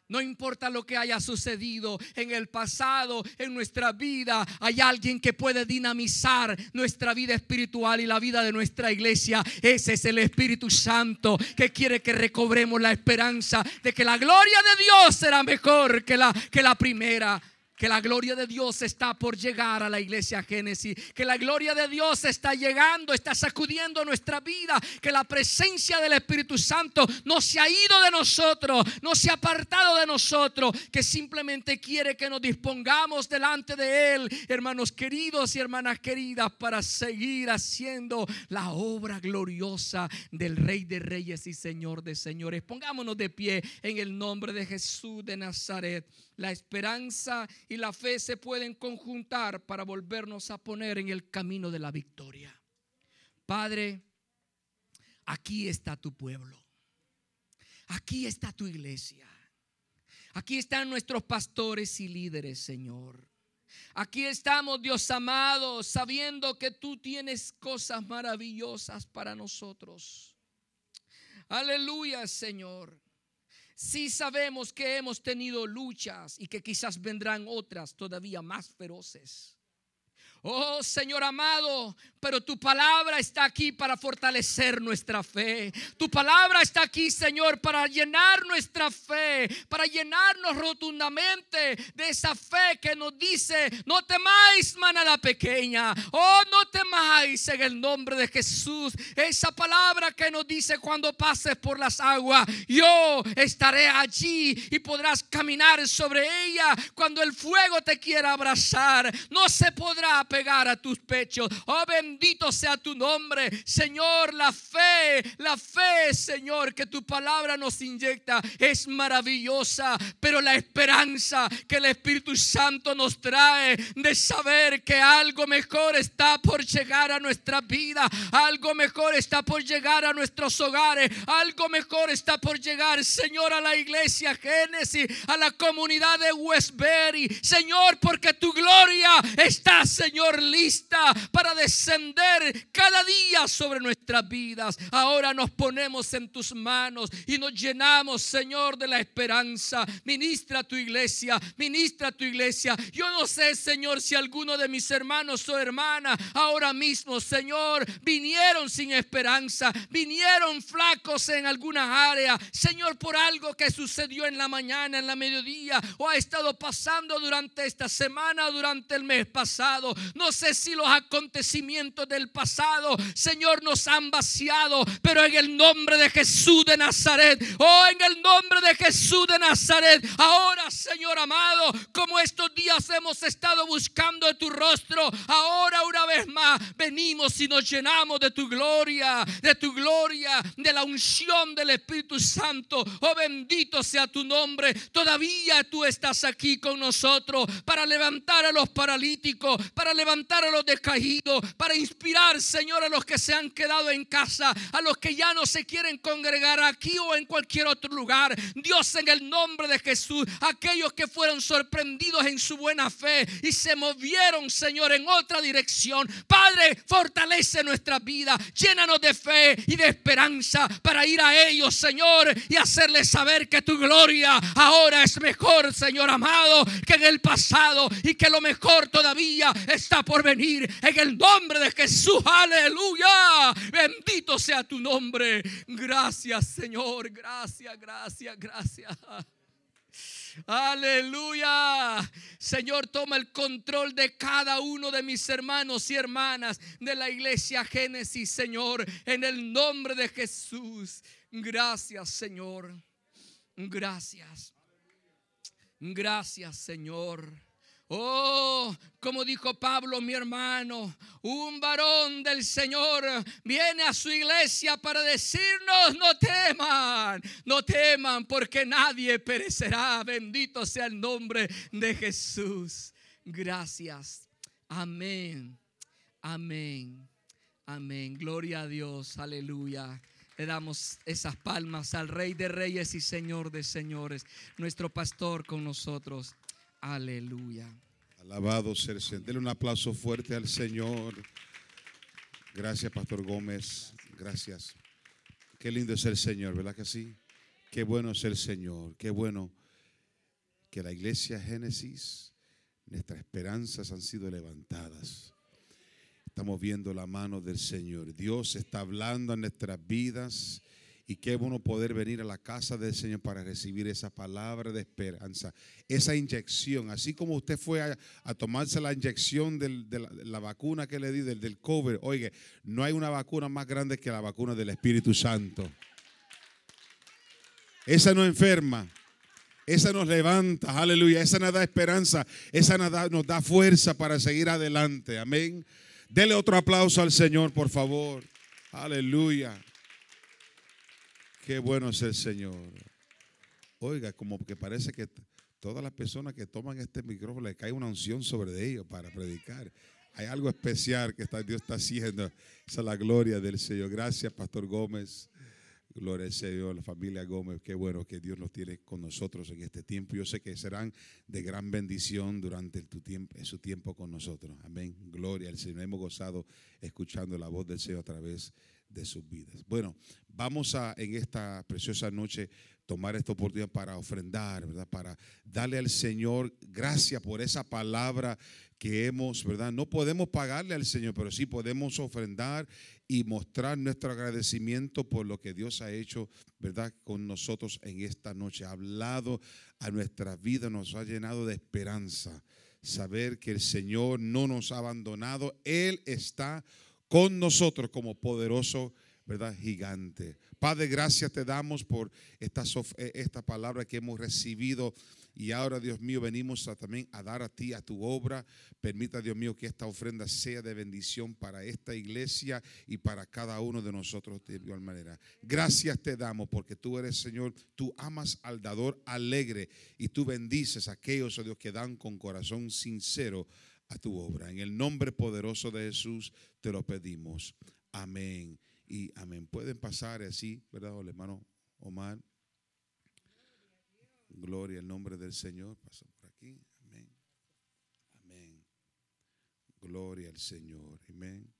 Speaker 2: No importa lo que haya sucedido en el pasado, en nuestra vida, hay alguien que puede dinamizar nuestra vida espiritual y la vida de nuestra iglesia. Ese es el Espíritu Santo que quiere que recobremos la esperanza de que la gloria de Dios será mejor que la, que la primera que la gloria de Dios está por llegar a la iglesia Génesis, que la gloria de Dios está llegando, está sacudiendo nuestra vida, que la presencia del Espíritu Santo no se ha ido de nosotros, no se ha apartado de nosotros, que simplemente quiere que nos dispongamos delante de Él, hermanos queridos y hermanas queridas, para seguir haciendo la obra gloriosa del Rey de Reyes y Señor de Señores. Pongámonos de pie en el nombre de Jesús de Nazaret. La esperanza y la fe se pueden conjuntar para volvernos a poner en el camino de la victoria. Padre, aquí está tu pueblo. Aquí está tu iglesia. Aquí están nuestros pastores y líderes, Señor. Aquí estamos, Dios amado, sabiendo que tú tienes cosas maravillosas para nosotros. Aleluya, Señor. Si sabemos que hemos tenido luchas y que quizás vendrán otras todavía más feroces. Oh Señor amado, pero tu palabra está aquí para fortalecer nuestra fe. Tu palabra está aquí, Señor, para llenar nuestra fe, para llenarnos rotundamente de esa fe que nos dice, no temáis manada pequeña. Oh, no temáis en el nombre de Jesús. Esa palabra que nos dice cuando pases por las aguas, yo estaré allí y podrás caminar sobre ella. Cuando el fuego te quiera abrazar, no se podrá pegar a tus pechos. Oh, bendito sea tu nombre, Señor. La fe, la fe, Señor, que tu palabra nos inyecta es maravillosa, pero la esperanza que el Espíritu Santo nos trae de saber que algo mejor está por llegar a nuestra vida, algo mejor está por llegar a nuestros hogares, algo mejor está por llegar, Señor, a la iglesia Génesis, a la comunidad de Westbury, Señor, porque tu gloria está, Señor Señor, lista para descender cada día sobre nuestras vidas. Ahora nos ponemos en tus manos y nos llenamos, Señor, de la esperanza. Ministra tu iglesia, ministra tu iglesia. Yo no sé, Señor, si alguno de mis hermanos o hermanas ahora mismo, Señor, vinieron sin esperanza, vinieron flacos en alguna área, Señor, por algo que sucedió en la mañana, en la mediodía, o ha estado pasando durante esta semana, durante el mes pasado. No sé si los acontecimientos del pasado, Señor, nos han vaciado, pero en el nombre de Jesús de Nazaret, oh, en el nombre de Jesús de Nazaret, ahora, Señor amado, como estos días hemos estado buscando tu rostro, ahora una vez más venimos y nos llenamos de tu gloria, de tu gloria, de la unción del Espíritu Santo. Oh, bendito sea tu nombre. Todavía tú estás aquí con nosotros para levantar a los paralíticos, para levantar a los decaídos, para inspirar, Señor, a los que se han quedado en casa, a los que ya no se quieren congregar aquí o en cualquier otro lugar. Dios, en el nombre de Jesús, aquellos que fueron sorprendidos en su buena fe y se movieron, Señor, en otra dirección. Padre, fortalece nuestra vida, llénanos de fe y de esperanza para ir a ellos, Señor, y hacerles saber que tu gloria ahora es mejor, Señor amado, que en el pasado y que lo mejor todavía está por venir. En el nombre de Jesús, aleluya. Bendito sea tu nombre. Gracias, Señor. Gracias, gracias, gracias. Aleluya. Señor, toma el control de cada uno de mis hermanos y hermanas de la iglesia Génesis, Señor, en el nombre de Jesús. Gracias, Señor. Gracias. Gracias, Señor. Oh, como dijo Pablo, mi hermano, un varón del Señor viene a su iglesia para decirnos, no teman, no teman, porque nadie perecerá. Bendito sea el nombre de Jesús. Gracias. Amén. Amén. Amén. Gloria a Dios. Aleluya. Le damos esas palmas al Rey de Reyes y Señor de Señores, nuestro pastor con nosotros. Aleluya.
Speaker 1: Alabado ser el Señor. Dele un aplauso fuerte al Señor. Gracias, Pastor Gómez. Gracias. Qué lindo es el Señor, ¿verdad que sí? Qué bueno es el Señor. Qué bueno que la iglesia Génesis, nuestras esperanzas han sido levantadas. Estamos viendo la mano del Señor. Dios está hablando en nuestras vidas. Y qué bueno poder venir a la casa del Señor para recibir esa palabra de esperanza, esa inyección. Así como usted fue a, tomarse la inyección de la, vacuna que le di, del, COVID. Oye, no hay una vacuna más grande que la vacuna del Espíritu Santo. Esa no enferma. Esa nos levanta, aleluya. Esa nos da esperanza. Esa nos da, nos da fuerza para seguir adelante. Amén. Dele otro aplauso al Señor, por favor. Aleluya. Qué bueno es el Señor. Oiga, como que parece que todas las personas que toman este micrófono le cae una unción sobre ellos para predicar. Hay algo especial que Dios está haciendo. Esa es la gloria del Señor. Gracias, Pastor Gómez. Gloria al Señor, la familia Gómez. Qué bueno que Dios nos tiene con nosotros en este tiempo. Yo sé que serán de gran bendición durante tu tiempo, su tiempo con nosotros. Amén. Gloria al Señor. Hemos gozado escuchando la voz del Señor a través de de sus vidas. Bueno, vamos a en esta preciosa noche tomar esta oportunidad para ofrendar, ¿verdad? Para darle al Señor gracias por esa palabra que hemos, ¿verdad? No podemos pagarle al Señor, pero sí podemos ofrendar y mostrar nuestro agradecimiento por lo que Dios ha hecho, ¿verdad? Con nosotros en esta noche. Ha hablado a nuestra vida, nos ha llenado de esperanza. Saber que el Señor no nos ha abandonado, Él está con nosotros como poderoso, ¿verdad? Gigante. Padre, gracias te damos por esta, eh, esta palabra que hemos recibido. Y ahora, Dios mío, venimos también a dar a ti, a tu obra. Permita, Dios mío, que esta ofrenda sea de bendición para esta iglesia y para cada uno de nosotros de igual manera. Gracias te damos porque tú eres, Señor, tú amas al dador alegre y tú bendices a aquellos, oh Dios, que dan con corazón sincero a tu obra. En el nombre poderoso de Jesús te lo pedimos. Amén y amén. Pueden pasar así, ¿verdad, hermano Omar? Gloria al nombre del Señor. Pasa por aquí. Amén. Amén. Gloria al Señor. Amén.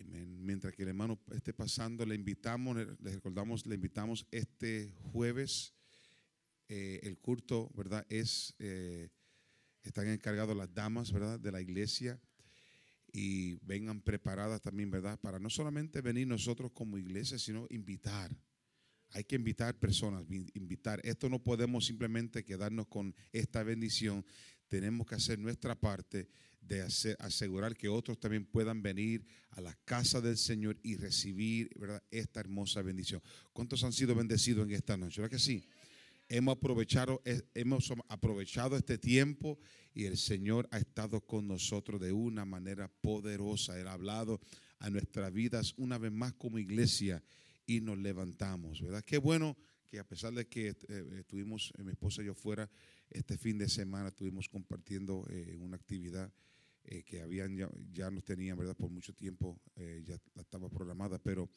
Speaker 1: Amén. Mientras que el hermano esté pasando, le invitamos, le recordamos, le invitamos este jueves. eh, el culto, ¿verdad? Es, eh, están encargados las damas, ¿verdad? De la iglesia. Y vengan preparadas también, ¿verdad? Para no solamente venir nosotros como iglesia, sino invitar. Hay que invitar personas, vi- invitar. Esto no podemos simplemente quedarnos con esta bendición. Tenemos que hacer nuestra parte de asegurar que otros también puedan venir a la casa del Señor y recibir ¿verdad? esta hermosa bendición. ¿Cuántos han sido bendecidos en esta noche? ¿Verdad que sí? Hemos aprovechado, eh, hemos aprovechado este tiempo y el Señor ha estado con nosotros de una manera poderosa. Él ha hablado a nuestras vidas una vez más como iglesia y nos levantamos, ¿verdad? Qué bueno que a pesar de que eh, estuvimos, eh, mi esposa y yo fuera, este fin de semana estuvimos compartiendo eh, una actividad eh, que habían ya, nos tenían, ¿verdad? Por mucho tiempo ya estaba programada, pero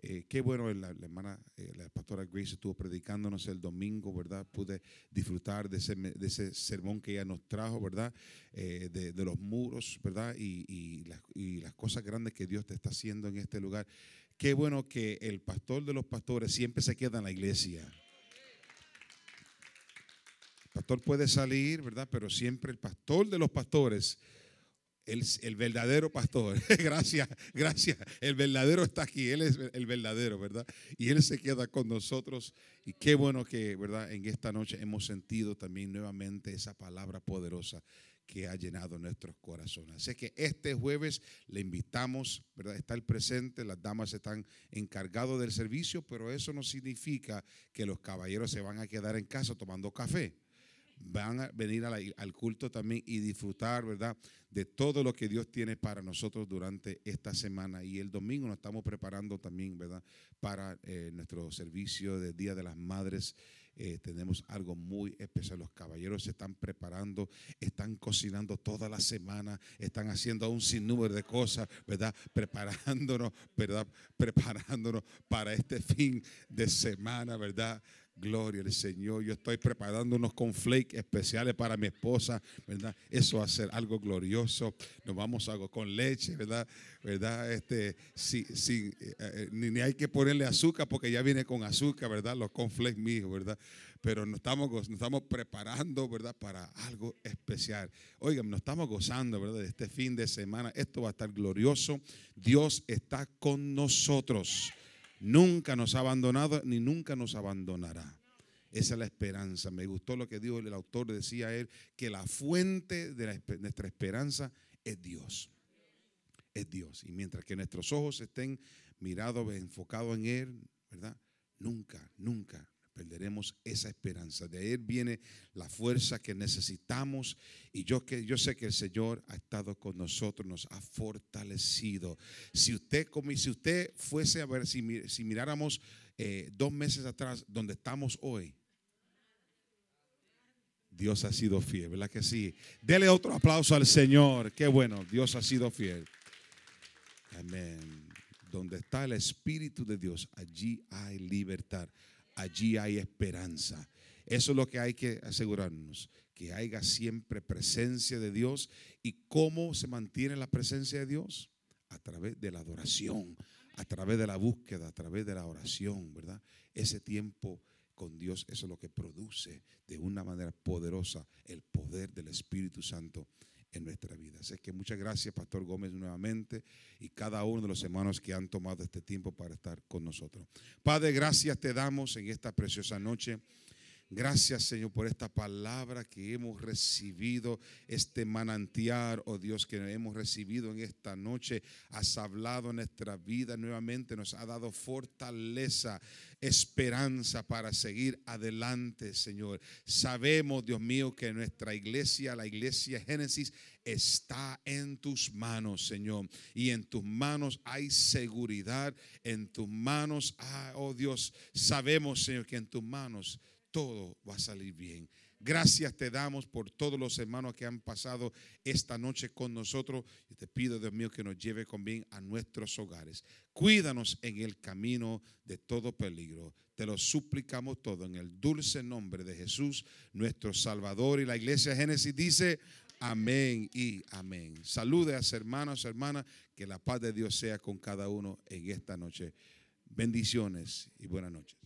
Speaker 1: eh, qué bueno, la, la hermana, eh, la pastora Grace estuvo predicándonos el domingo, ¿verdad? Pude disfrutar de ese, de ese sermón que ella nos trajo, ¿verdad? Eh, de, los muros, ¿verdad? Y, y las cosas grandes que Dios te está haciendo en este lugar. Qué bueno que el pastor de los pastores siempre se queda en la iglesia. El pastor puede salir, ¿verdad? Pero siempre el pastor de los pastores el, el verdadero pastor. gracias, gracias. El verdadero está aquí. Él es el verdadero, ¿verdad? Y Él se queda con nosotros. Y qué bueno que, ¿verdad? En esta noche hemos sentido también nuevamente esa palabra poderosa que ha llenado nuestros corazones. Así que este jueves le invitamos, ¿verdad? Estar presente. Las damas están encargados del servicio, pero eso no significa que los caballeros se van a quedar en casa tomando café van a venir al culto también y disfrutar, ¿verdad? De todo lo que Dios tiene para nosotros durante esta semana. Y el domingo nos estamos preparando también, ¿verdad? Para eh, nuestro servicio del Día de las Madres. Eh, tenemos algo muy especial. Los caballeros se están preparando, están cocinando toda la semana, están haciendo un sinnúmero de cosas, ¿verdad? Preparándonos, ¿verdad? Preparándonos para este fin de semana, ¿verdad? Gloria al Señor. Yo estoy preparando unos conflakes especiales para mi esposa, ¿verdad? Eso va a ser algo glorioso. Nos vamos a algo con leche, ¿verdad? ¿Verdad? Este, sí, sí, eh, eh, ni, ni hay que ponerle azúcar porque ya viene con azúcar, ¿verdad? Los conflakes míos, ¿verdad? Pero nos estamos, nos estamos preparando, ¿verdad? Para algo especial. Oigan, nos estamos gozando, ¿verdad? De este fin de semana. Esto va a estar glorioso. Dios está con nosotros. Nunca nos ha abandonado ni nunca nos abandonará. Esa es la esperanza. Me gustó lo que dijo el autor, decía él, que la fuente de nuestra esperanza es Dios. Es Dios. Y mientras que nuestros ojos estén mirados, enfocados en Él, ¿verdad? Nunca, nunca perderemos esa esperanza. De Él viene la fuerza que necesitamos. Y yo, que, yo sé que el Señor ha estado con nosotros, nos ha fortalecido. Si usted, como, si usted fuese a ver, si, si miráramos eh, dos meses atrás, donde estamos hoy, Dios ha sido fiel, ¿verdad que sí? Dele otro aplauso al Señor. Qué bueno, Dios ha sido fiel. Amén. Donde está el Espíritu de Dios, allí hay libertad, allí hay esperanza. Eso es lo que hay que asegurarnos, que haya siempre presencia de Dios. ¿Y cómo se mantiene la presencia de Dios? A través de la adoración, a través de la búsqueda, a través de la oración, ¿verdad? Ese tiempo con Dios, eso es lo que produce de una manera poderosa el poder del Espíritu Santo en nuestra vida. Así que muchas gracias, Pastor Gómez, nuevamente, y cada uno de los hermanos que han tomado este tiempo para estar con nosotros. Padre, gracias te damos en esta preciosa noche. Gracias, Señor, por esta palabra que hemos recibido, este manantial, oh Dios, que hemos recibido en esta noche. Has hablado en nuestra vida nuevamente, nos ha dado fortaleza, esperanza para seguir adelante, Señor. Sabemos, Dios mío, que nuestra iglesia, la iglesia Génesis, está en tus manos, Señor. Y en tus manos hay seguridad, en tus manos, ah, oh Dios, sabemos, Señor, que en tus manos todo va a salir bien. Gracias te damos por todos los hermanos que han pasado esta noche con nosotros. Y te pido, Dios mío, que nos lleve con bien a nuestros hogares. Cuídanos en el camino de todo peligro. Te lo suplicamos todo en el dulce nombre de Jesús, nuestro Salvador. Y la iglesia Génesis dice, Amén y amén. Salude a sus hermanos, hermanas, que la paz de Dios sea con cada uno en esta noche. Bendiciones y buenas noches.